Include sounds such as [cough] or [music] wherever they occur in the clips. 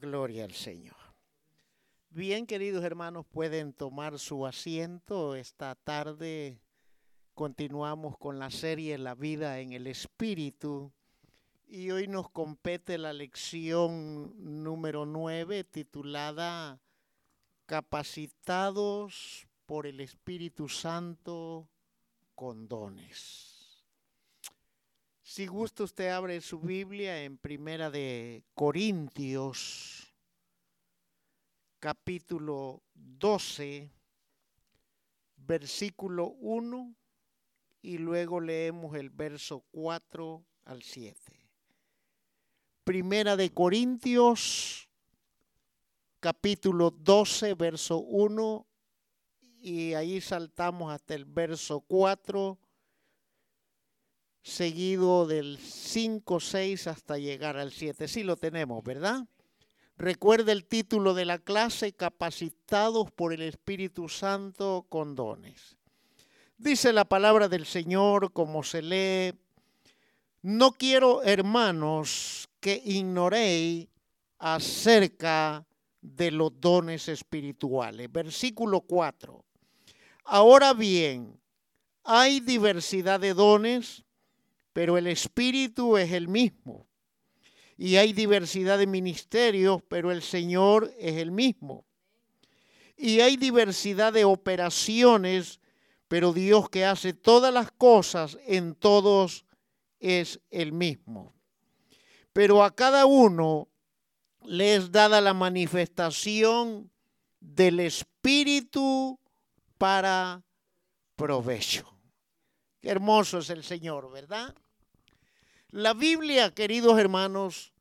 Gloria al Señor. Bien, queridos hermanos, pueden tomar su asiento. Esta tarde continuamos con la serie La vida en el Espíritu y hoy nos compete la lección número 9 titulada Capacitados por el Espíritu Santo con dones. Si gusta usted abre su Biblia en Primera de Corintios, capítulo 12, versículo 1 y luego leemos el verso 4 al 7. Primera de Corintios, capítulo 12, verso 1 y ahí saltamos hasta el verso 4 seguido del 5, 6 hasta llegar al 7. Sí lo tenemos, ¿verdad? Recuerda el título de la clase, Capacitados por el Espíritu Santo con dones. Dice la palabra del Señor como se lee, no quiero, hermanos, que ignoréis acerca de los dones espirituales. Versículo 4. Ahora bien, hay diversidad de dones, pero el Espíritu es el mismo. Y hay diversidad de ministerios, pero el Señor es el mismo. Y hay diversidad de operaciones, pero Dios que hace todas las cosas en todos es el mismo. Pero a cada uno le es dada la manifestación del Espíritu para provecho. Qué hermoso es el Señor, ¿verdad? La Biblia, queridos hermanos,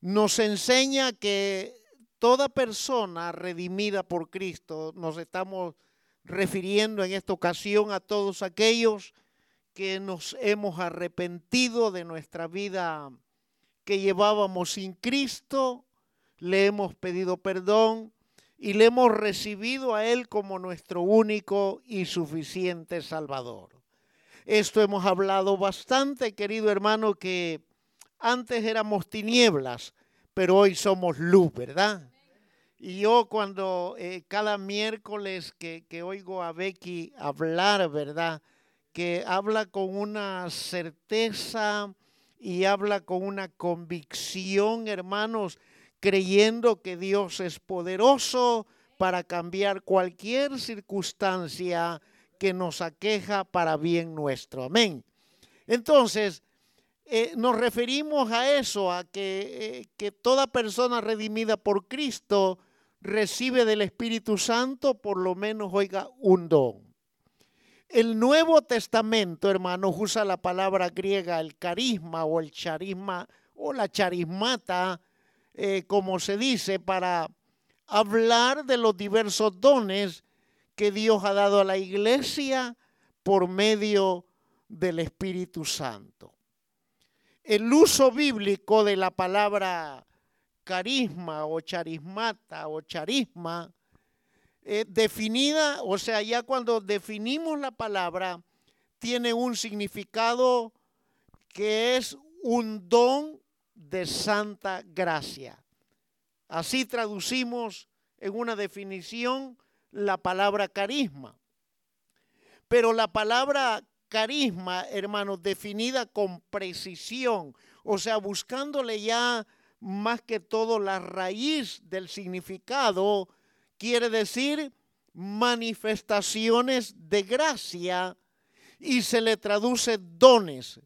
nos enseña que toda persona redimida por Cristo, nos estamos refiriendo en esta ocasión a todos aquellos que nos hemos arrepentido de nuestra vida que llevábamos sin Cristo, le hemos pedido perdón y le hemos recibido a Él como nuestro único y suficiente Salvador. Esto hemos hablado bastante, querido hermano, que antes éramos tinieblas, pero hoy somos luz, ¿verdad? Y yo cuando eh, cada miércoles que, que oigo a Becky hablar, ¿verdad? Que habla con una certeza y habla con una convicción, hermanos, creyendo que Dios es poderoso para cambiar cualquier circunstancia que nos aqueja para bien nuestro. Amén. Entonces, eh, nos referimos a eso, a que, eh, que toda persona redimida por Cristo recibe del Espíritu Santo por lo menos, oiga, un don. El Nuevo Testamento, hermanos, usa la palabra griega el carisma o el charisma o la charismata, eh, como se dice, para hablar de los diversos dones que Dios ha dado a la iglesia por medio del Espíritu Santo. El uso bíblico de la palabra carisma o charismata o charisma, eh, definida, o sea, ya cuando definimos la palabra, tiene un significado que es un don de santa gracia. Así traducimos en una definición la palabra carisma. Pero la palabra carisma, hermanos, definida con precisión, o sea, buscándole ya más que todo la raíz del significado, quiere decir manifestaciones de gracia y se le traduce dones.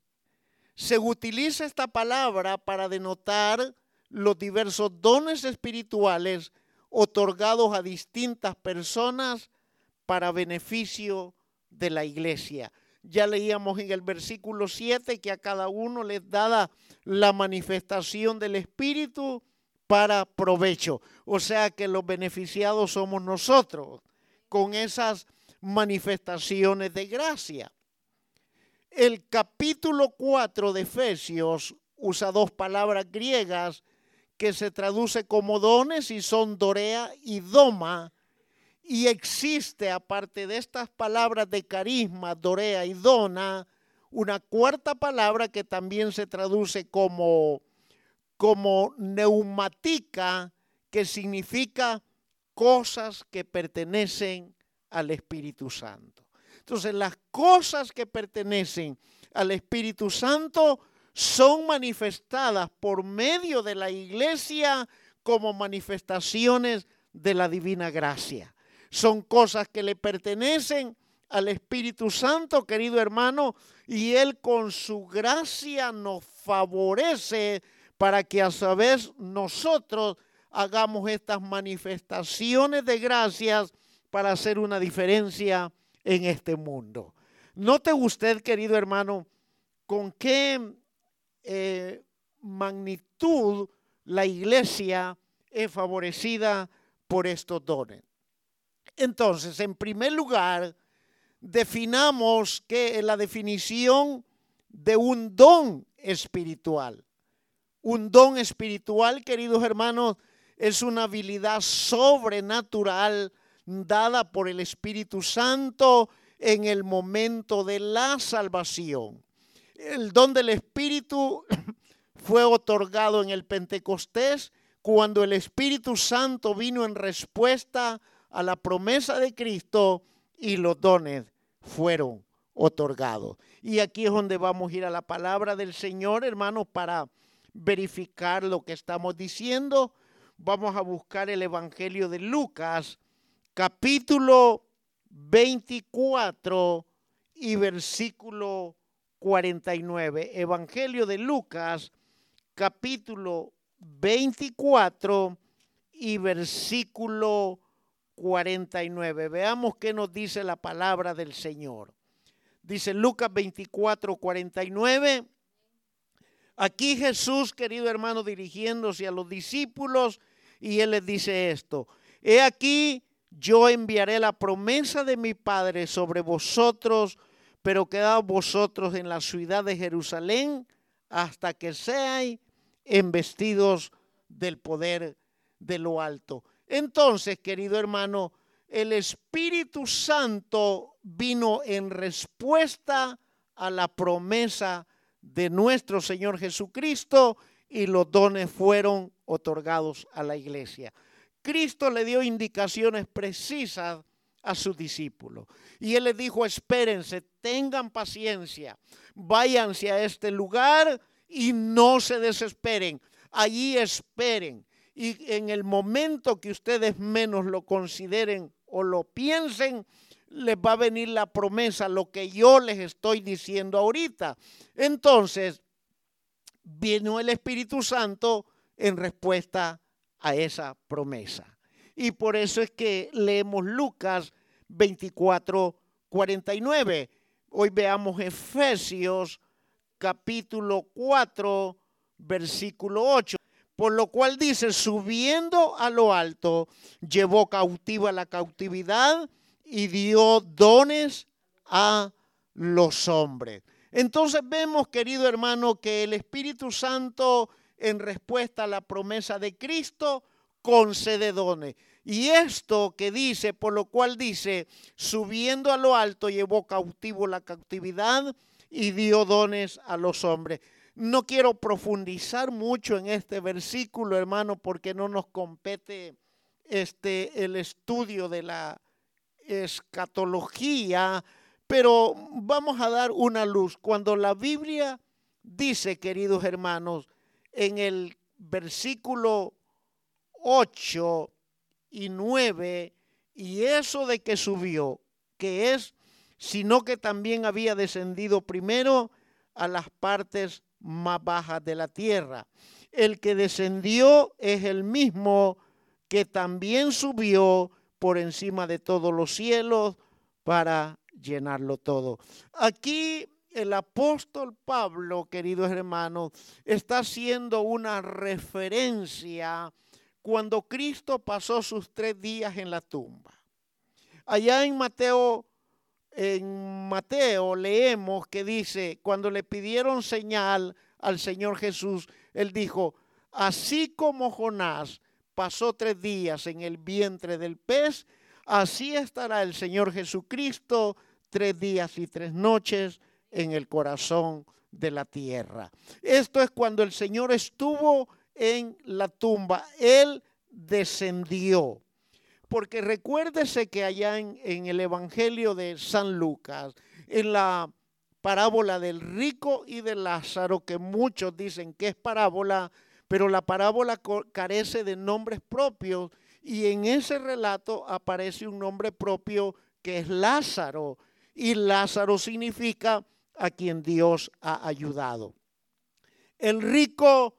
Se utiliza esta palabra para denotar los diversos dones espirituales otorgados a distintas personas para beneficio de la iglesia. Ya leíamos en el versículo 7 que a cada uno les dada la manifestación del Espíritu para provecho. O sea que los beneficiados somos nosotros con esas manifestaciones de gracia. El capítulo 4 de Efesios usa dos palabras griegas que se traduce como dones y son dorea y doma. Y existe, aparte de estas palabras de carisma, dorea y dona, una cuarta palabra que también se traduce como, como neumática, que significa cosas que pertenecen al Espíritu Santo. Entonces, las cosas que pertenecen al Espíritu Santo son manifestadas por medio de la iglesia como manifestaciones de la divina gracia. Son cosas que le pertenecen al Espíritu Santo, querido hermano, y Él con su gracia nos favorece para que a su vez nosotros hagamos estas manifestaciones de gracias para hacer una diferencia en este mundo. Note usted, querido hermano, con qué eh, magnitud la iglesia es favorecida por estos dones. Entonces, en primer lugar, definamos que la definición de un don espiritual. Un don espiritual, queridos hermanos, es una habilidad sobrenatural dada por el Espíritu Santo en el momento de la salvación. El don del Espíritu [coughs] fue otorgado en el Pentecostés cuando el Espíritu Santo vino en respuesta a la promesa de Cristo y los dones fueron otorgados. Y aquí es donde vamos a ir a la palabra del Señor, hermanos, para verificar lo que estamos diciendo. Vamos a buscar el Evangelio de Lucas, capítulo 24 y versículo 49. Evangelio de Lucas, capítulo 24 y versículo 49. Veamos qué nos dice la palabra del Señor. Dice Lucas 24, 49. Aquí Jesús, querido hermano, dirigiéndose a los discípulos, y él les dice esto. He aquí, yo enviaré la promesa de mi Padre sobre vosotros, pero quedaos vosotros en la ciudad de Jerusalén hasta que seáis embestidos del poder de lo alto. Entonces, querido hermano, el Espíritu Santo vino en respuesta a la promesa de nuestro Señor Jesucristo y los dones fueron otorgados a la iglesia. Cristo le dio indicaciones precisas a sus discípulos. Y él les dijo, espérense, tengan paciencia, váyanse a este lugar y no se desesperen. Allí esperen y en el momento que ustedes menos lo consideren o lo piensen, les va a venir la promesa, lo que yo les estoy diciendo ahorita. Entonces, vino el Espíritu Santo en respuesta a esa promesa. Y por eso es que leemos Lucas 24, 49. Hoy veamos Efesios capítulo 4, versículo 8. Por lo cual dice, subiendo a lo alto, llevó cautiva la cautividad y dio dones a los hombres. Entonces vemos, querido hermano, que el Espíritu Santo, en respuesta a la promesa de Cristo, concede dones. Y esto que dice, por lo cual dice, subiendo a lo alto, llevó cautivo la cautividad y dio dones a los hombres. No quiero profundizar mucho en este versículo, hermano, porque no nos compete este el estudio de la escatología, pero vamos a dar una luz. Cuando la Biblia dice, queridos hermanos, en el versículo 8 y 9, y eso de que subió, que es, sino que también había descendido primero a las partes más bajas de la tierra. El que descendió es el mismo que también subió por encima de todos los cielos para llenarlo todo. Aquí el apóstol Pablo, queridos hermanos, está haciendo una referencia cuando Cristo pasó sus tres días en la tumba. Allá en Mateo en Mateo leemos que dice, cuando le pidieron señal al Señor Jesús, él dijo, así como Jonás pasó tres días en el vientre del pez, así estará el Señor Jesucristo tres días y tres noches en el corazón de la tierra. Esto es cuando el Señor estuvo en la tumba. Él descendió. Porque recuérdese que allá en, en el Evangelio de San Lucas, en la parábola del rico y de Lázaro, que muchos dicen que es parábola, pero la parábola carece de nombres propios y en ese relato aparece un nombre propio que es Lázaro y Lázaro significa a quien Dios ha ayudado. El rico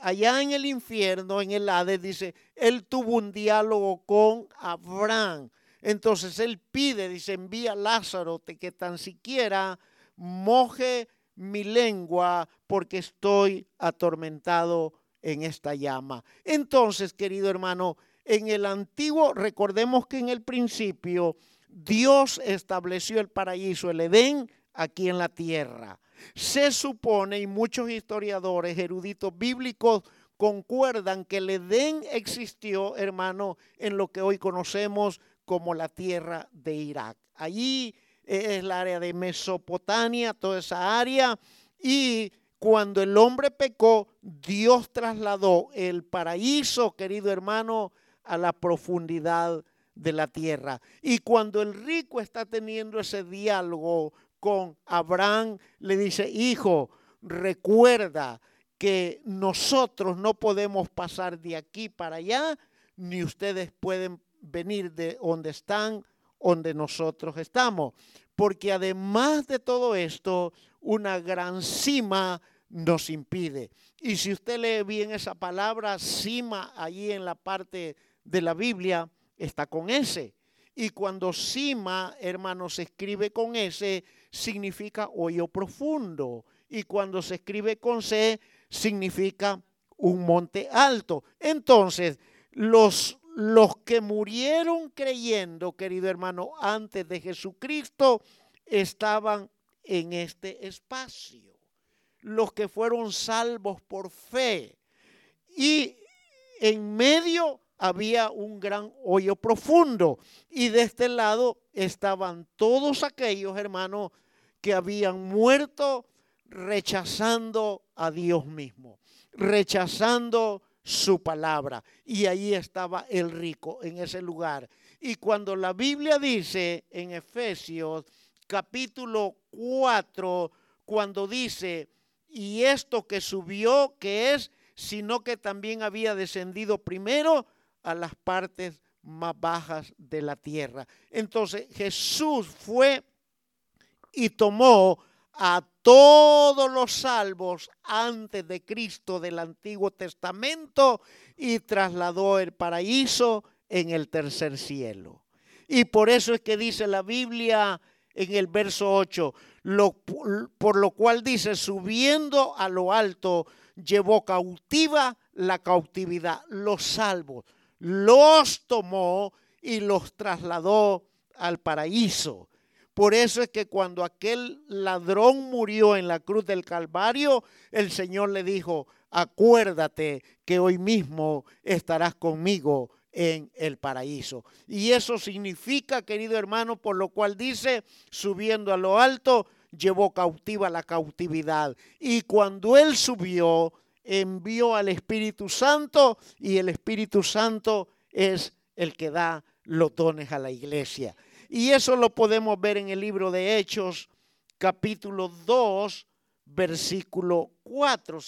allá en el infierno, en el Hades, dice, él tuvo un diálogo con Abraham. Entonces él pide, dice, envía a Lázaro que tan siquiera moje mi lengua porque estoy atormentado en esta llama. Entonces, querido hermano, en el antiguo, recordemos que en el principio Dios estableció el paraíso, el Edén, aquí en la tierra. Se supone, y muchos historiadores, eruditos bíblicos, concuerdan que el Edén existió, hermano, en lo que hoy conocemos como la tierra de Irak. Allí es el área de Mesopotamia, toda esa área, y cuando el hombre pecó, Dios trasladó el paraíso, querido hermano, a la profundidad de la tierra. Y cuando el rico está teniendo ese diálogo con Abraham, le dice, hijo, recuerda que nosotros no podemos pasar de aquí para allá, ni ustedes pueden venir de donde están, donde nosotros estamos. Porque además de todo esto, una gran cima nos impide. Y si usted lee bien esa palabra, cima, allí en la parte de la Biblia, está con S. Y cuando cima, hermano, se escribe con S, significa hoyo profundo. Y cuando se escribe con C, significa un monte alto. Entonces, los, los que murieron creyendo, querido hermano, antes de Jesucristo, estaban en este espacio. Los que fueron salvos por fe. Y en medio había un gran hoyo profundo y de este lado estaban todos aquellos hermanos que habían muerto rechazando a Dios mismo, rechazando su palabra. Y ahí estaba el rico en ese lugar. Y cuando la Biblia dice en Efesios capítulo 4, cuando dice, y esto que subió, que es, sino que también había descendido primero a las partes más bajas de la tierra. Entonces Jesús fue y tomó a todos los salvos antes de Cristo del Antiguo Testamento y trasladó el paraíso en el tercer cielo. Y por eso es que dice la Biblia en el verso 8, por lo cual dice, subiendo a lo alto, llevó cautiva la cautividad, los salvos los tomó y los trasladó al paraíso. Por eso es que cuando aquel ladrón murió en la cruz del Calvario, el Señor le dijo, acuérdate que hoy mismo estarás conmigo en el paraíso. Y eso significa, querido hermano, por lo cual dice, subiendo a lo alto, llevó cautiva la cautividad. Y cuando él subió, envió al Espíritu Santo y el Espíritu Santo es el que da los dones a la iglesia. Y eso lo podemos ver en el libro de Hechos, capítulo 2, versículo 4.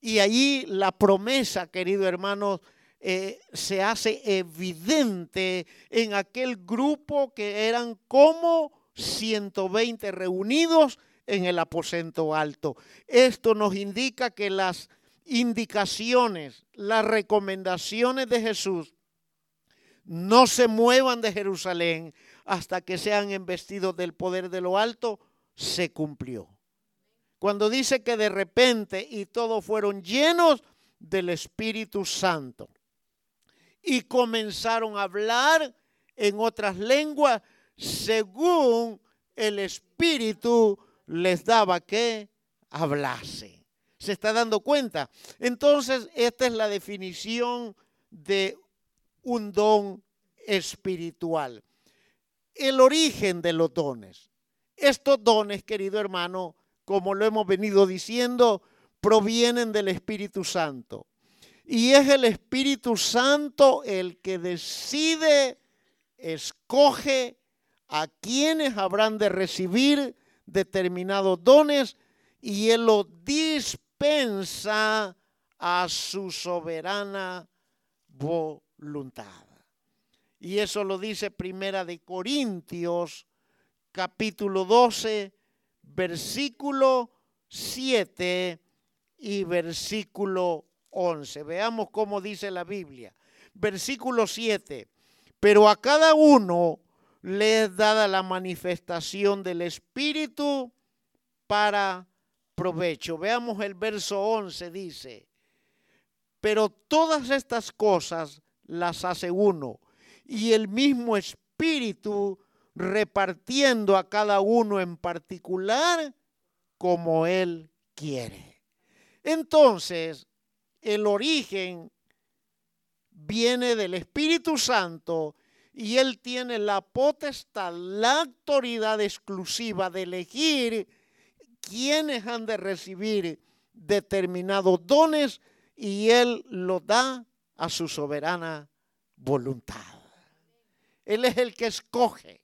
Y allí la promesa, querido hermano, eh, se hace evidente en aquel grupo que eran como 120 reunidos en el aposento alto. Esto nos indica que las indicaciones, las recomendaciones de Jesús no se muevan de Jerusalén hasta que sean embestidos del poder de lo alto, se cumplió. Cuando dice que de repente y todos fueron llenos del Espíritu Santo y comenzaron a hablar en otras lenguas según el Espíritu les daba que hablase se está dando cuenta. Entonces, esta es la definición de un don espiritual. El origen de los dones. Estos dones, querido hermano, como lo hemos venido diciendo, provienen del Espíritu Santo. Y es el Espíritu Santo el que decide, escoge a quienes habrán de recibir determinados dones y Él lo dispensa a su soberana voluntad. Y eso lo dice Primera de Corintios, capítulo 12, versículo 7 y versículo 11. Veamos cómo dice la Biblia. Versículo 7. Pero a cada uno le es dada la manifestación del Espíritu para provecho. Veamos el verso 11, dice, pero todas estas cosas las hace uno y el mismo Espíritu repartiendo a cada uno en particular como Él quiere. Entonces, el origen viene del Espíritu Santo y Él tiene la potestad, la autoridad exclusiva de elegir quiénes han de recibir determinados dones y Él lo da a su soberana voluntad. Él es el que escoge,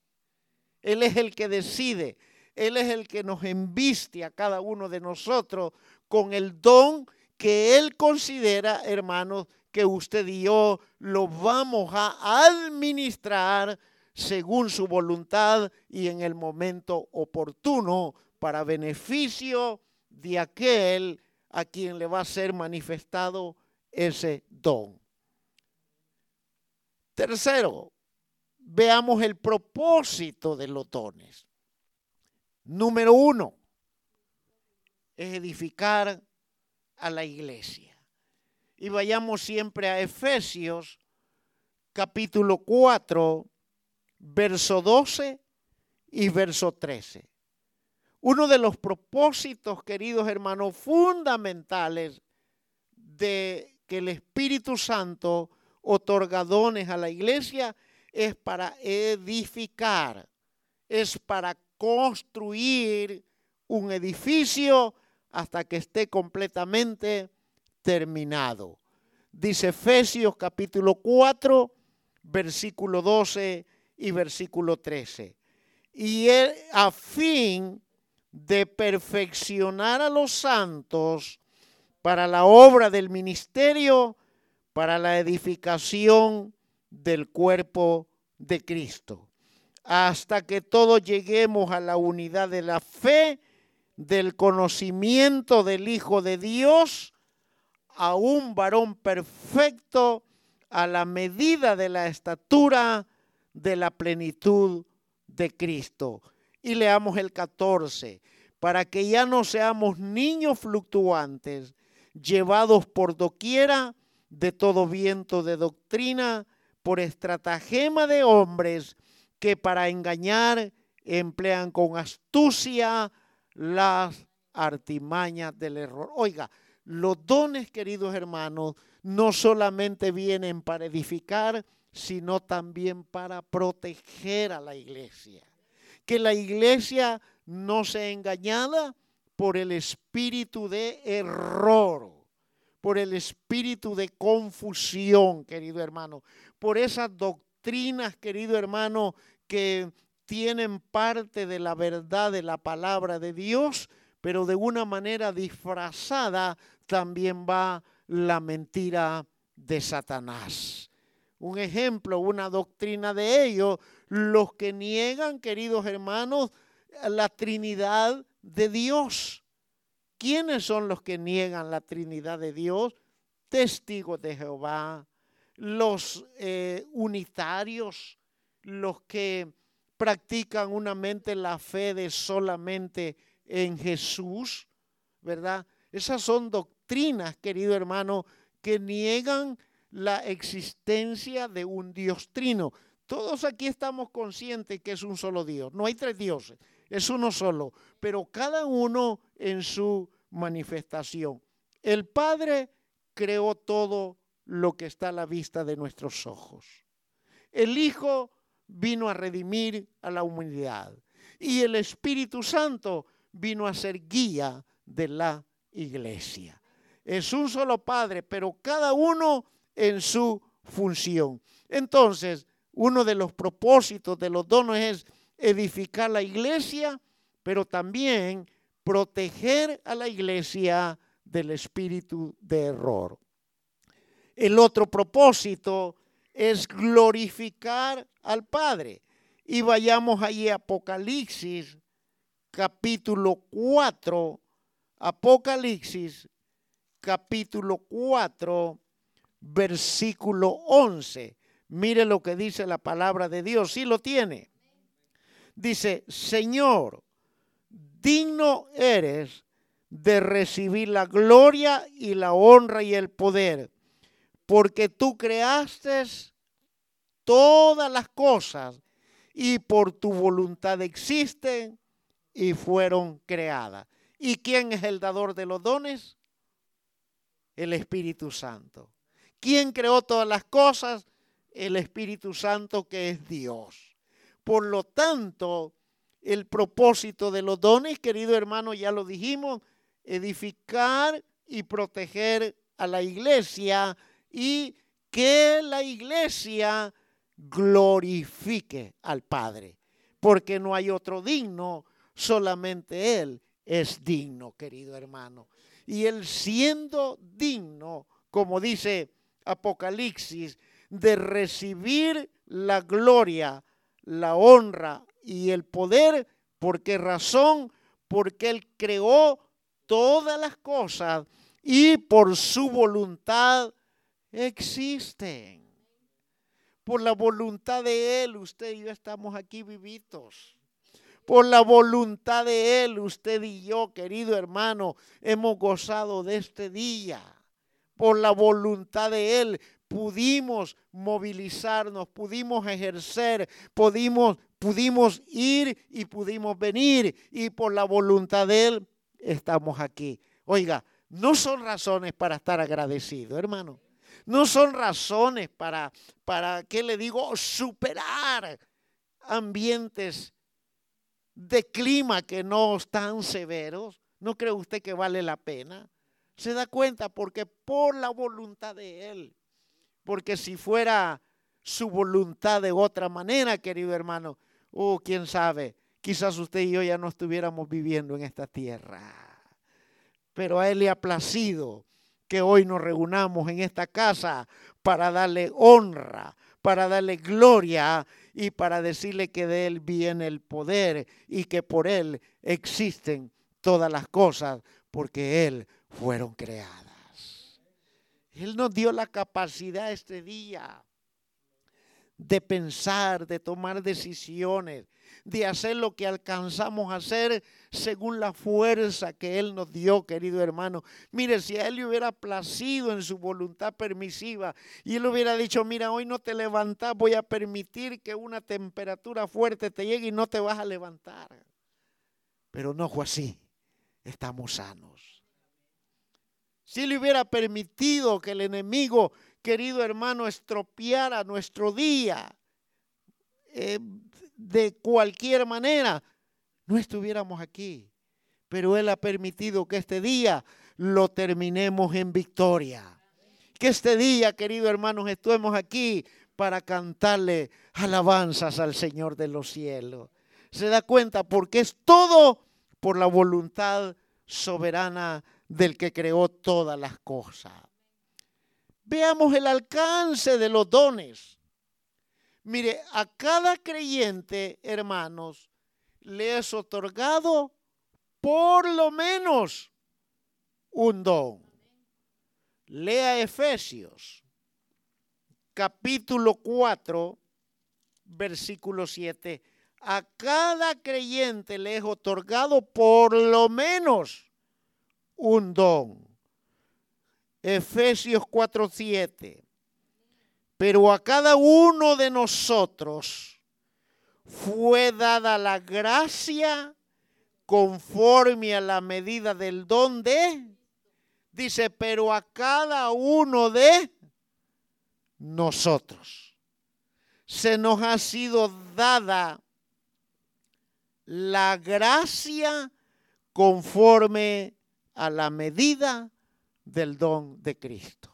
Él es el que decide, Él es el que nos enviste a cada uno de nosotros con el don que Él considera, hermanos, que usted y yo lo vamos a administrar según su voluntad y en el momento oportuno para beneficio de aquel a quien le va a ser manifestado ese don. Tercero, veamos el propósito de los dones. Número uno, es edificar a la iglesia. Y vayamos siempre a Efesios capítulo 4, verso 12 y verso 13. Uno de los propósitos, queridos hermanos, fundamentales de que el Espíritu Santo otorga dones a la iglesia es para edificar, es para construir un edificio hasta que esté completamente terminado. Dice Efesios capítulo 4, versículo 12 y versículo 13. Y a fin de perfeccionar a los santos para la obra del ministerio, para la edificación del cuerpo de Cristo, hasta que todos lleguemos a la unidad de la fe, del conocimiento del Hijo de Dios, a un varón perfecto a la medida de la estatura de la plenitud de Cristo. Y leamos el 14, para que ya no seamos niños fluctuantes, llevados por doquiera de todo viento de doctrina, por estratagema de hombres que para engañar emplean con astucia las artimañas del error. Oiga, los dones, queridos hermanos, no solamente vienen para edificar, sino también para proteger a la iglesia. Que la iglesia no sea engañada por el espíritu de error, por el espíritu de confusión, querido hermano, por esas doctrinas, querido hermano, que tienen parte de la verdad de la palabra de Dios, pero de una manera disfrazada también va la mentira de Satanás. Un ejemplo, una doctrina de ellos, los que niegan, queridos hermanos, la Trinidad de Dios. ¿Quiénes son los que niegan la Trinidad de Dios? Testigos de Jehová, los eh, unitarios, los que practican unamente la fe de solamente en Jesús, ¿verdad? Esas son doctrinas, querido hermano, que niegan la existencia de un Dios trino. Todos aquí estamos conscientes que es un solo Dios. No hay tres dioses, es uno solo, pero cada uno en su manifestación. El Padre creó todo lo que está a la vista de nuestros ojos. El Hijo vino a redimir a la humanidad. Y el Espíritu Santo vino a ser guía de la iglesia. Es un solo Padre, pero cada uno en su función. Entonces, uno de los propósitos de los dones es edificar la iglesia, pero también proteger a la iglesia del espíritu de error. El otro propósito es glorificar al Padre. Y vayamos allí a Apocalipsis capítulo 4, Apocalipsis capítulo 4, versículo 11. Mire lo que dice la palabra de Dios, si lo tiene. Dice, Señor, digno eres de recibir la gloria y la honra y el poder, porque tú creaste todas las cosas y por tu voluntad existen y fueron creadas. ¿Y quién es el dador de los dones? El Espíritu Santo. ¿Quién creó todas las cosas? El Espíritu Santo que es Dios. Por lo tanto, el propósito de los dones, querido hermano, ya lo dijimos, edificar y proteger a la iglesia y que la iglesia glorifique al Padre, porque no hay otro digno, solamente Él es digno, querido hermano. Y Él siendo digno, como dice Apocalipsis, de recibir la gloria, la honra y el poder. ¿Por qué razón? Porque Él creó todas las cosas y por su voluntad existen. Por la voluntad de Él, usted y yo estamos aquí vivitos. Por la voluntad de Él, usted y yo, querido hermano, hemos gozado de este día. Por la voluntad de Él pudimos movilizarnos, pudimos ejercer, pudimos, pudimos ir y pudimos venir. Y por la voluntad de Él estamos aquí. Oiga, no son razones para estar agradecido, hermano. No son razones para, para, ¿qué le digo? Superar ambientes de clima que no están severos. ¿No cree usted que vale la pena? Se da cuenta porque por la voluntad de Él porque si fuera su voluntad de otra manera, querido hermano, oh, quién sabe, quizás usted y yo ya no estuviéramos viviendo en esta tierra. Pero a Él le ha placido que hoy nos reunamos en esta casa para darle honra, para darle gloria y para decirle que de Él viene el poder y que por Él existen todas las cosas, porque Él fueron creadas. Él nos dio la capacidad este día de pensar, de tomar decisiones, de hacer lo que alcanzamos a hacer según la fuerza que Él nos dio, querido hermano. Mire, si a Él le hubiera placido en su voluntad permisiva y Él hubiera dicho, mira, hoy no te levantas, voy a permitir que una temperatura fuerte te llegue y no te vas a levantar. Pero no fue así, estamos sanos. Si le hubiera permitido que el enemigo, querido hermano, estropeara nuestro día eh, de cualquier manera, no estuviéramos aquí. Pero Él ha permitido que este día lo terminemos en victoria. Que este día, querido hermano, estemos aquí para cantarle alabanzas al Señor de los cielos. Se da cuenta porque es todo por la voluntad soberana del que creó todas las cosas. Veamos el alcance de los dones. Mire, a cada creyente, hermanos, le es otorgado por lo menos un don. Lea Efesios, capítulo 4, versículo 7. A cada creyente le es otorgado por lo menos un don. Efesios 4:7. Pero a cada uno de nosotros fue dada la gracia conforme a la medida del don de, dice, pero a cada uno de nosotros se nos ha sido dada la gracia conforme a la medida del don de Cristo.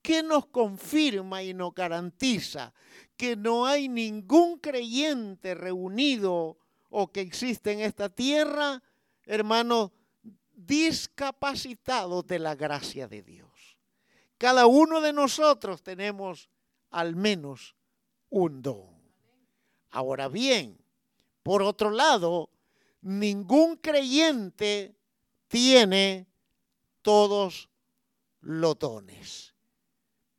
¿Qué nos confirma y nos garantiza que no hay ningún creyente reunido o que existe en esta tierra, hermanos, discapacitados de la gracia de Dios? Cada uno de nosotros tenemos al menos un don. Ahora bien, por otro lado, ningún creyente tiene todos los dones.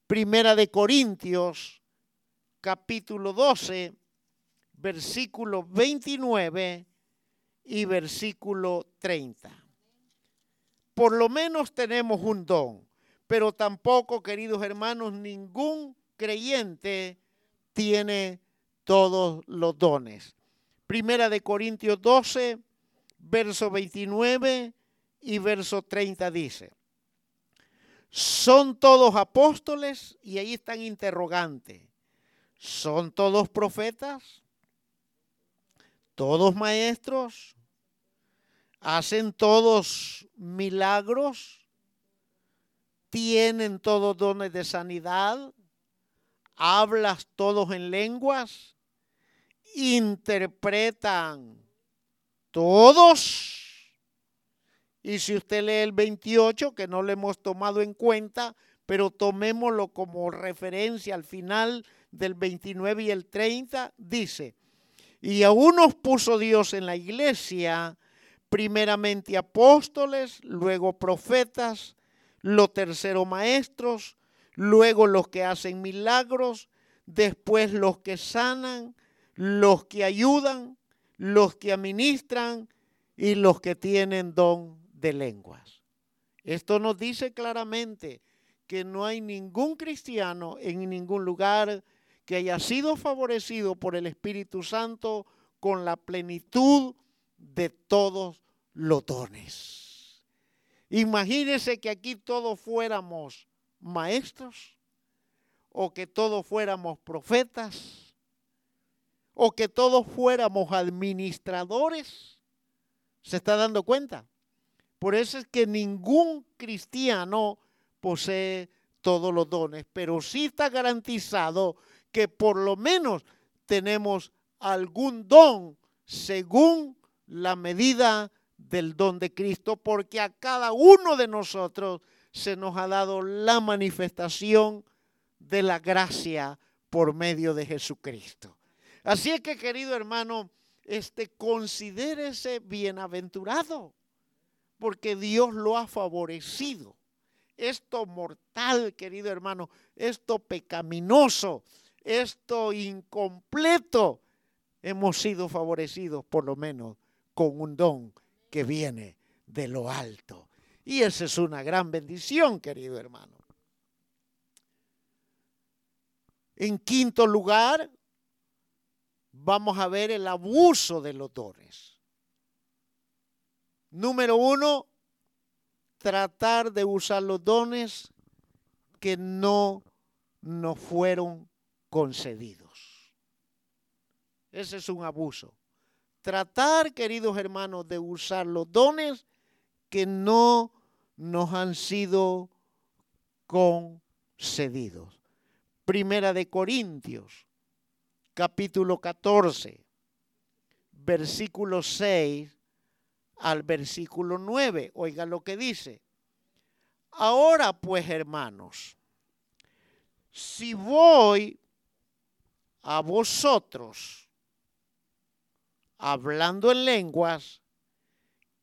Primera de Corintios, capítulo 12, versículo 29 y versículo 30. Por lo menos tenemos un don, pero tampoco, queridos hermanos, ningún creyente tiene todos los dones. Primera de Corintios 12, verso 29 y verso 30 dice, ¿son todos apóstoles? Y ahí están interrogantes. ¿Son todos profetas? ¿Todos maestros? ¿Hacen todos milagros? ¿Tienen todos dones de sanidad? ¿Hablas todos en lenguas? interpretan todos. Y si usted lee el 28, que no lo hemos tomado en cuenta, pero tomémoslo como referencia al final del 29 y el 30, dice, y a unos puso Dios en la iglesia, primeramente apóstoles, luego profetas, los terceros maestros, luego los que hacen milagros, después los que sanan, los que ayudan, los que administran y los que tienen don de lenguas. Esto nos dice claramente que no hay ningún cristiano en ningún lugar que haya sido favorecido por el Espíritu Santo con la plenitud de todos los dones. Imagínense que aquí todos fuéramos maestros o que todos fuéramos profetas o que todos fuéramos administradores. ¿Se está dando cuenta? Por eso es que ningún cristiano posee todos los dones, pero sí está garantizado que por lo menos tenemos algún don según la medida del don de Cristo, porque a cada uno de nosotros se nos ha dado la manifestación de la gracia por medio de Jesucristo. Así es que, querido hermano, este, considérese bienaventurado, porque Dios lo ha favorecido. Esto mortal, querido hermano, esto pecaminoso, esto incompleto, hemos sido favorecidos por lo menos con un don que viene de lo alto. Y esa es una gran bendición, querido hermano. En quinto lugar, vamos a ver el abuso de los dones. Número uno, tratar de usar los dones que no nos fueron concedidos. Ese es un abuso. Tratar, queridos hermanos, de usar los dones que no nos han sido concedidos. Primera de Corintios capítulo 14, versículo 6 al versículo 9. Oiga lo que dice. Ahora pues, hermanos, si voy a vosotros hablando en lenguas,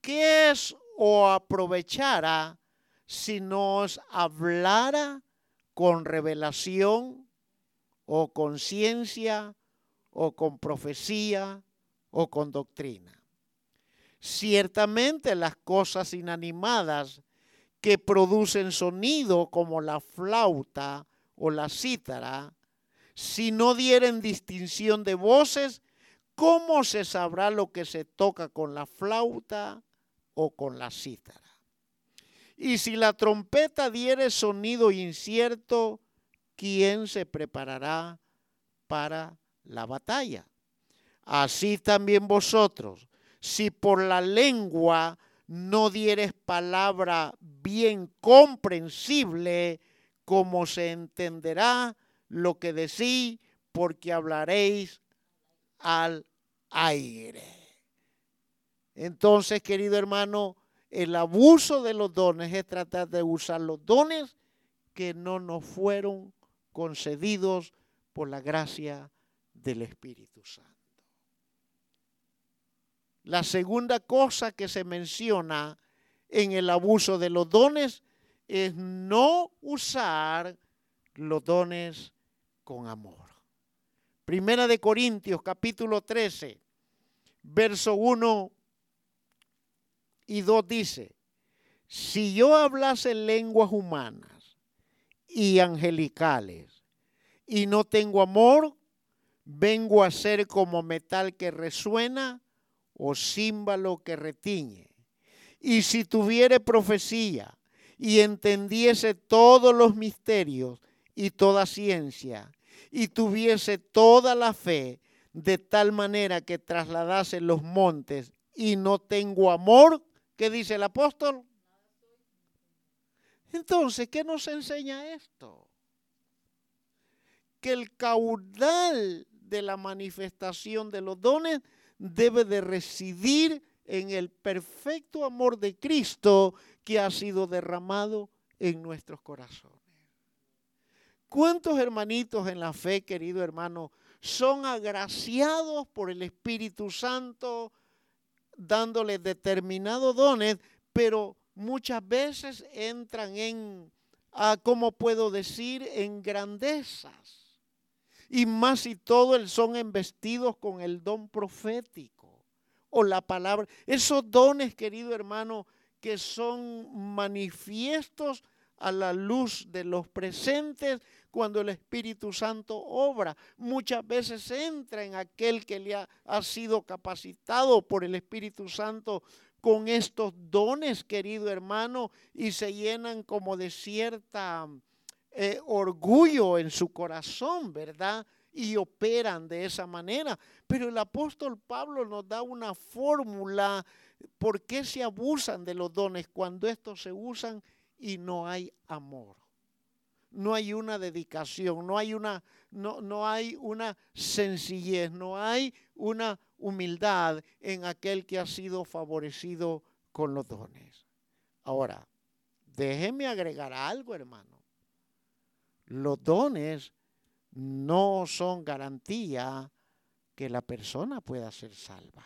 ¿qué es o aprovechara si nos hablara con revelación o conciencia o con profecía o con doctrina. Ciertamente las cosas inanimadas que producen sonido como la flauta o la cítara, si no dieren distinción de voces, ¿cómo se sabrá lo que se toca con la flauta o con la cítara? Y si la trompeta diere sonido incierto, ¿quién se preparará para la batalla. Así también vosotros, si por la lengua no dieres palabra bien comprensible, como se entenderá lo que decís, porque hablaréis al aire. Entonces, querido hermano, el abuso de los dones es tratar de usar los dones que no nos fueron concedidos por la gracia del Espíritu Santo. La segunda cosa que se menciona en el abuso de los dones es no usar los dones con amor. Primera de Corintios capítulo 13, verso 1 y 2 dice, si yo hablase lenguas humanas y angelicales y no tengo amor, vengo a ser como metal que resuena o címbalo que retiñe. Y si tuviere profecía y entendiese todos los misterios y toda ciencia, y tuviese toda la fe, de tal manera que trasladase los montes y no tengo amor, ¿qué dice el apóstol? Entonces, ¿qué nos enseña esto? Que el caudal de la manifestación de los dones debe de residir en el perfecto amor de Cristo que ha sido derramado en nuestros corazones. ¿Cuántos hermanitos en la fe, querido hermano, son agraciados por el Espíritu Santo dándoles determinados dones, pero muchas veces entran en, ah, ¿cómo puedo decir?, en grandezas y más si todo son embestidos con el don profético o la palabra. Esos dones, querido hermano, que son manifiestos a la luz de los presentes cuando el Espíritu Santo obra. Muchas veces entra en aquel que le ha, ha sido capacitado por el Espíritu Santo con estos dones, querido hermano, y se llenan como de cierta eh, orgullo en su corazón, ¿verdad? Y operan de esa manera. Pero el apóstol Pablo nos da una fórmula por qué se abusan de los dones cuando estos se usan y no hay amor. No hay una dedicación, no hay una, no, no hay una sencillez, no hay una humildad en aquel que ha sido favorecido con los dones. Ahora, déjeme agregar algo, hermano los dones no son garantía que la persona pueda ser salva.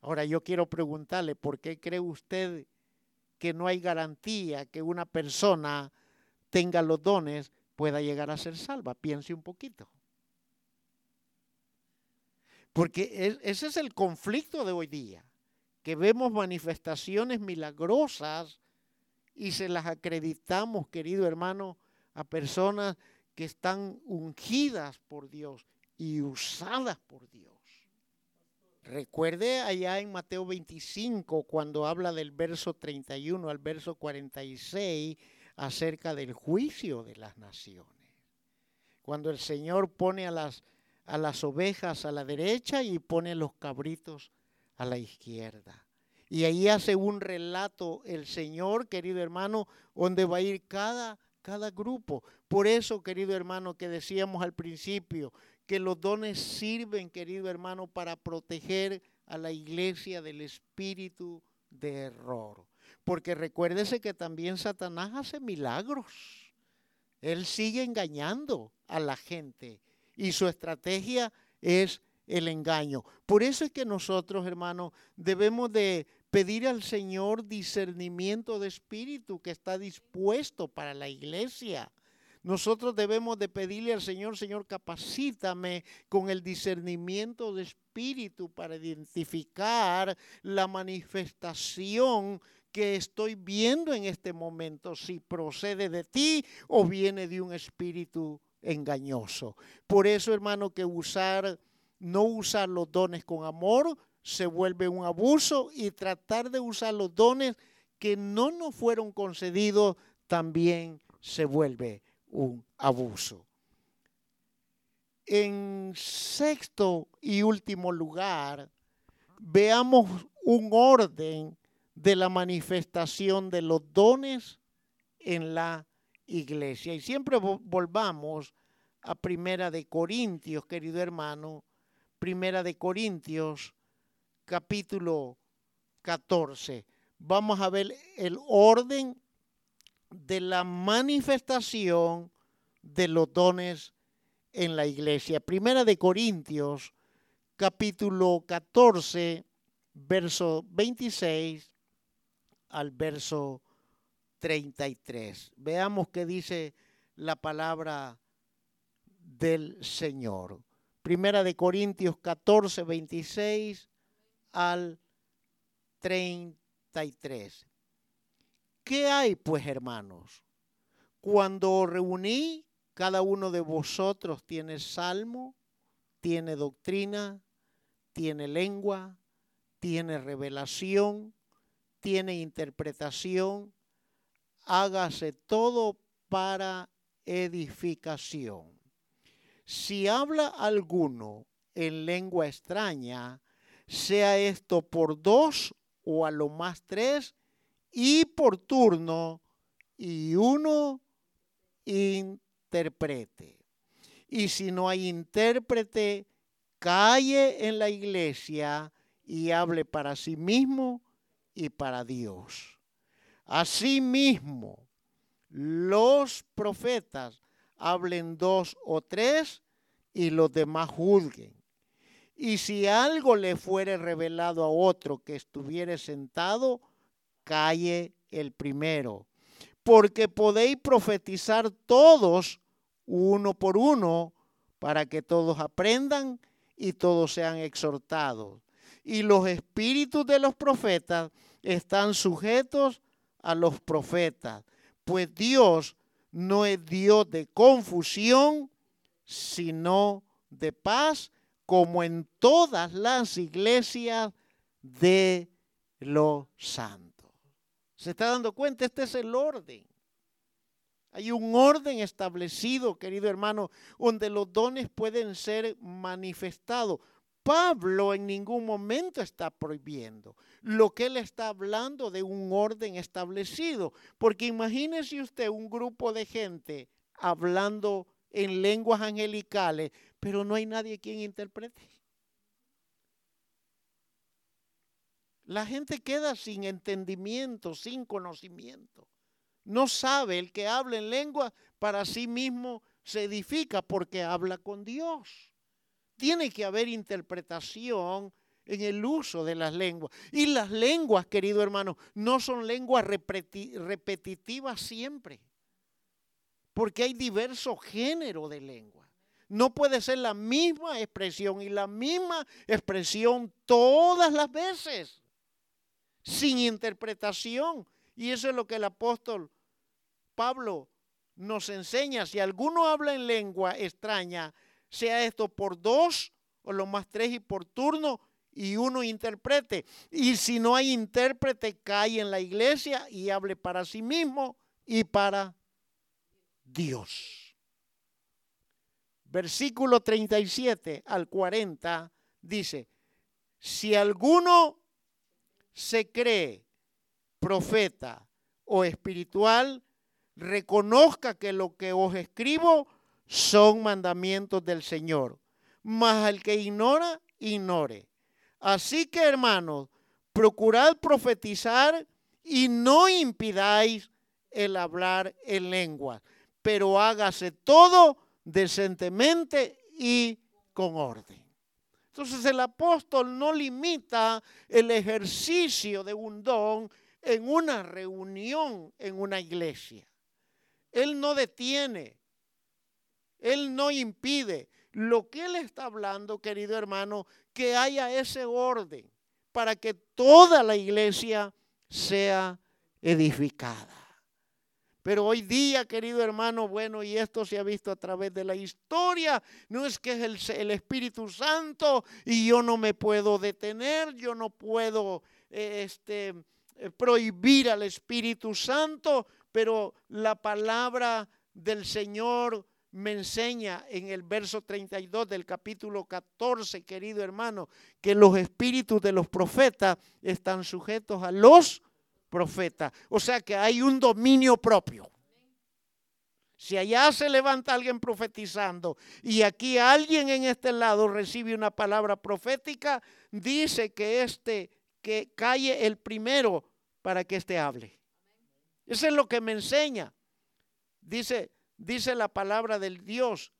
Ahora yo quiero preguntarle, ¿por qué cree usted que no hay garantía que una persona tenga los dones pueda llegar a ser salva? Piense un poquito. Porque ese es el conflicto de hoy día, que vemos manifestaciones milagrosas y se las acreditamos, querido hermano, a personas que están ungidas por Dios y usadas por Dios. Recuerde allá en Mateo 25, cuando habla del verso 31 al verso 46, acerca del juicio de las naciones. Cuando el Señor pone a las, a las ovejas a la derecha y pone los cabritos a la izquierda. Y ahí hace un relato el Señor, querido hermano, donde va a ir cada, cada grupo. Por eso, querido hermano, que decíamos al principio, que los dones sirven, querido hermano, para proteger a la iglesia del espíritu de error. Porque recuérdese que también Satanás hace milagros. Él sigue engañando a la gente y su estrategia es el engaño. Por eso es que nosotros, hermanos, debemos de pedir al Señor discernimiento de espíritu que está dispuesto para la iglesia. Nosotros debemos de pedirle al Señor, Señor, capacítame con el discernimiento de espíritu para identificar la manifestación que estoy viendo en este momento, si procede de ti o viene de un espíritu engañoso. Por eso, hermano, que usar, no usar los dones con amor, se vuelve un abuso y tratar de usar los dones que no nos fueron concedidos también se vuelve un abuso. En sexto y último lugar, veamos un orden de la manifestación de los dones en la iglesia. Y siempre volvamos a Primera de Corintios, querido hermano, Primera de Corintios, capítulo 14. Vamos a ver el orden de la manifestación de los dones en la iglesia. Primera de Corintios, capítulo 14, verso 26 al verso 33. Veamos qué dice la palabra del Señor. Primera de Corintios 14, 26 al 33. ¿Qué hay pues, hermanos? Cuando reuní, cada uno de vosotros tiene salmo, tiene doctrina, tiene lengua, tiene revelación, tiene interpretación, hágase todo para edificación. Si habla alguno en lengua extraña, sea esto por dos o a lo más tres, y por turno, y uno interprete. Y si no hay intérprete, calle en la iglesia y hable para sí mismo y para Dios. Asimismo, los profetas hablen dos o tres y los demás juzguen. Y si algo le fuere revelado a otro que estuviere sentado, calle el primero. Porque podéis profetizar todos uno por uno para que todos aprendan y todos sean exhortados. Y los espíritus de los profetas están sujetos a los profetas, pues Dios no es Dios de confusión, sino de paz, como en todas las iglesias de los santos. ¿Se está dando cuenta? Este es el orden. Hay un orden establecido, querido hermano, donde los dones pueden ser manifestados. Pablo en ningún momento está prohibiendo. Lo que él está hablando de un orden establecido. Porque imagínese usted un grupo de gente hablando en lenguas angelicales, pero no hay nadie quien interprete. La gente queda sin entendimiento, sin conocimiento. No sabe el que habla en lengua para sí mismo se edifica porque habla con Dios. Tiene que haber interpretación en el uso de las lenguas. Y las lenguas, querido hermano, no son lenguas repetitivas siempre. Porque hay diversos géneros de lengua. No puede ser la misma expresión y la misma expresión todas las veces, sin interpretación. Y eso es lo que el apóstol Pablo nos enseña. Si alguno habla en lengua extraña, sea esto por dos o lo más tres y por turno y uno interprete. Y si no hay intérprete, cae en la iglesia y hable para sí mismo y para Dios. Versículo 37 al 40 dice, si alguno se cree profeta o espiritual, reconozca que lo que os escribo son mandamientos del Señor. Mas al que ignora, ignore. Así que, hermanos, procurad profetizar y no impidáis el hablar en lengua, pero hágase todo decentemente y con orden. Entonces el apóstol no limita el ejercicio de un don en una reunión en una iglesia. Él no detiene, Él no impide. Lo que Él está hablando, querido hermano, que haya ese orden para que toda la iglesia sea edificada. Pero hoy día, querido hermano, bueno, y esto se ha visto a través de la historia, no es que es el, Espíritu Santo y yo no me puedo detener, yo no puedo eh, este, eh, prohibir al Espíritu Santo, pero la palabra del Señor me enseña en el verso 32 del capítulo 14, querido hermano, que los espíritus de los profetas están sujetos a los profetas. O sea que hay un dominio propio. Si allá se levanta alguien profetizando y aquí alguien en este lado recibe una palabra profética, dice que este que calle el primero para que éste hable. Eso es lo que me enseña. Dice, dice la palabra del Dios.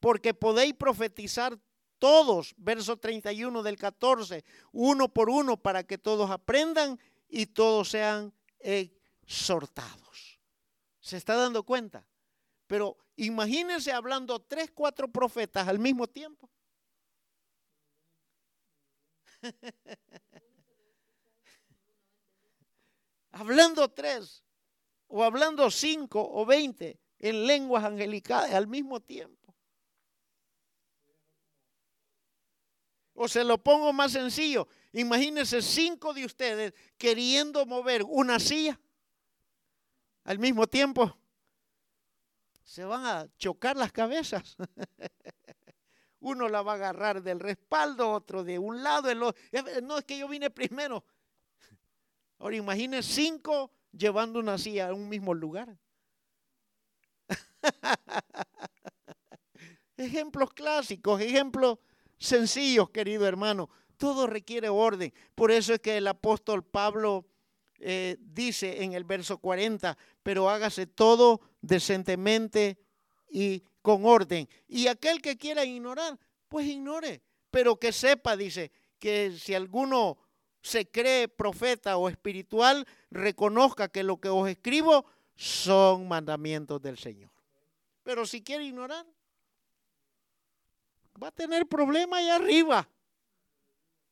Porque podéis profetizar todos, verso 31 del 14, uno por uno, para que todos aprendan y todos sean exhortados. ¿Se está dando cuenta? Pero imagínense hablando tres, cuatro profetas al mismo tiempo. [laughs] hablando tres, o hablando cinco o veinte en lenguas angelicales al mismo tiempo. O se lo pongo más sencillo. Imagínense cinco de ustedes queriendo mover una silla al mismo tiempo, se van a chocar las cabezas. [laughs] Uno la va a agarrar del respaldo, otro de un lado. El otro. No es que yo vine primero. Ahora imagine cinco llevando una silla a un mismo lugar. [laughs] ejemplos clásicos, ejemplos sencillos, querido hermano. Todo requiere orden. Por eso es que el apóstol Pablo eh, dice en el verso 40, pero hágase todo decentemente y con orden. Y aquel que quiera ignorar, pues ignore, pero que sepa, dice, que si alguno se cree profeta o espiritual, reconozca que lo que os escribo son mandamientos del Señor. Pero si quiere ignorar, va a tener problema allá arriba.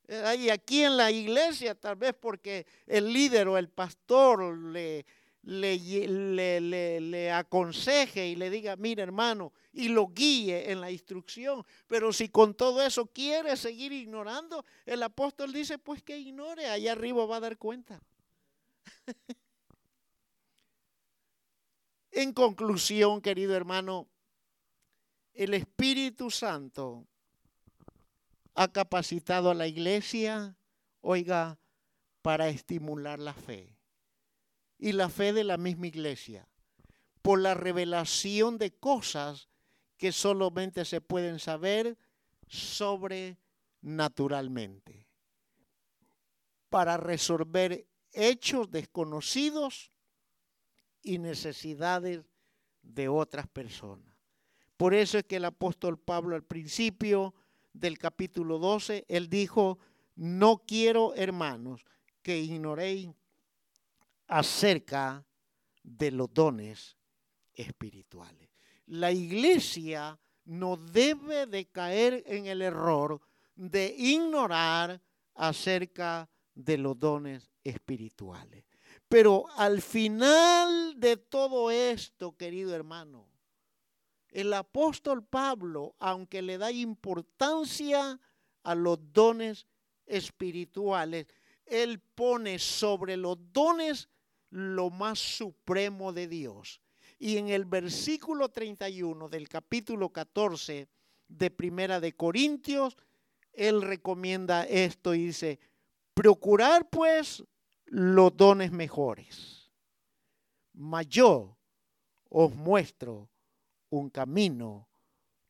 Eh, y aquí en la iglesia, tal vez porque el líder o el pastor le, le, le, aconseje y le diga, mira hermano, y lo guíe en la instrucción. Pero si con todo eso quiere seguir ignorando, el apóstol dice, pues que ignore, allá arriba va a dar cuenta. [laughs] en conclusión, querido hermano, el Espíritu Santo ha capacitado a la iglesia, oiga, para estimular la fe. Y la fe de la misma iglesia, por la revelación de cosas que solamente se pueden saber sobrenaturalmente, para resolver hechos desconocidos y necesidades de otras personas. Por eso es que el apóstol Pablo al principio del capítulo 12, él dijo, no quiero, hermanos, que ignoréis acerca de los dones espirituales. La iglesia no debe de caer en el error de ignorar acerca de los dones espirituales. Pero al final de todo esto, querido hermano, el apóstol Pablo, aunque le da importancia a los dones espirituales, él pone sobre los dones lo más supremo de Dios. Y en el versículo 31 del capítulo 14 de Primera de Corintios, él recomienda esto y dice, procurar pues los dones mejores. Mas yo os muestro un camino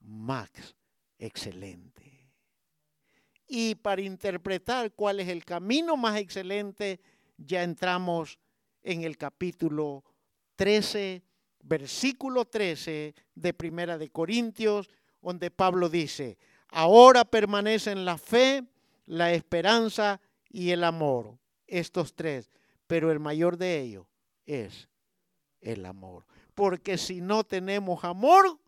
más excelente. Y para interpretar cuál es el camino más excelente, ya entramos en el capítulo 13, versículo 13 de Primera de Corintios, donde Pablo dice, ahora permanecen la fe, la esperanza y el amor, estos tres, pero el mayor de ellos es el amor porque si no tenemos amor,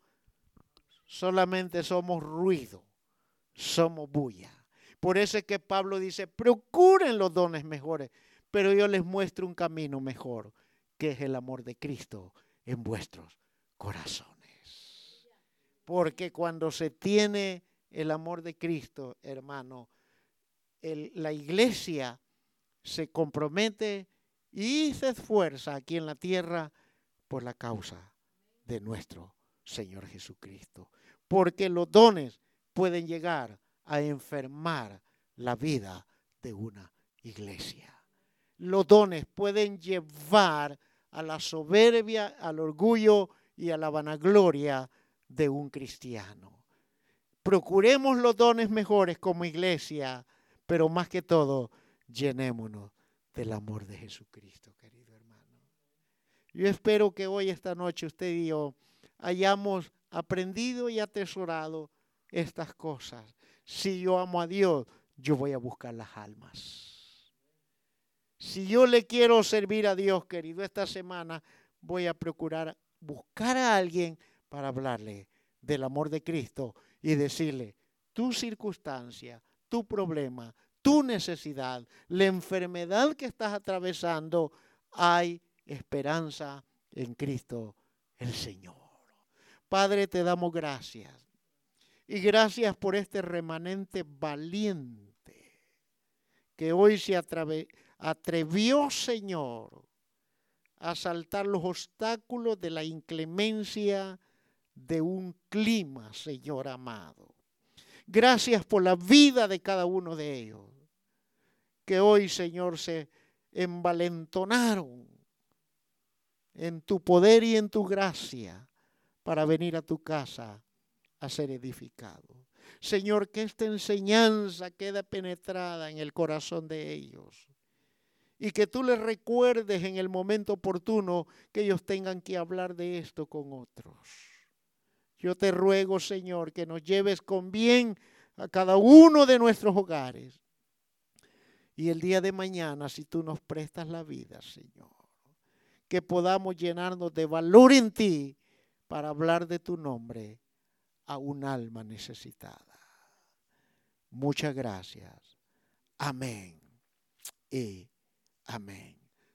solamente somos ruido, somos bulla. Por eso es que Pablo dice, procuren los dones mejores, pero yo les muestro un camino mejor, que es el amor de Cristo en vuestros corazones. Porque cuando se tiene el amor de Cristo, hermano, la iglesia se compromete y se esfuerza aquí en la tierra por la causa de nuestro Señor Jesucristo. Porque los dones pueden llegar a enfermar la vida de una iglesia. Los dones pueden llevar a la soberbia, al orgullo y a la vanagloria de un cristiano. Procuremos los dones mejores como iglesia, pero más que todo, llenémonos del amor de Jesucristo. Yo espero que hoy, esta noche, usted y yo hayamos aprendido y atesorado estas cosas. Si yo amo a Dios, yo voy a buscar las almas. Si yo le quiero servir a Dios, querido, esta semana voy a procurar buscar a alguien para hablarle del amor de Cristo y decirle, tu circunstancia, tu problema, tu necesidad, la enfermedad que estás atravesando, hay esperanza en Cristo el Señor. Padre, te damos gracias. Y gracias por este remanente valiente que hoy se atrevió, Señor, a saltar los obstáculos de la inclemencia de un clima, Señor amado. Gracias por la vida de cada uno de ellos, que hoy, Señor, se envalentonaron en tu poder y en tu gracia para venir a tu casa a ser edificado. Señor, que esta enseñanza quede penetrada en el corazón de ellos y que tú les recuerdes en el momento oportuno que ellos tengan que hablar de esto con otros. Yo te ruego, Señor, que nos lleves con bien a cada uno de nuestros hogares. Y el día de mañana, si tú nos prestas la vida, Señor, que podamos llenarnos de valor en ti para hablar de tu nombre a un alma necesitada. Muchas gracias. Amén. Y amén.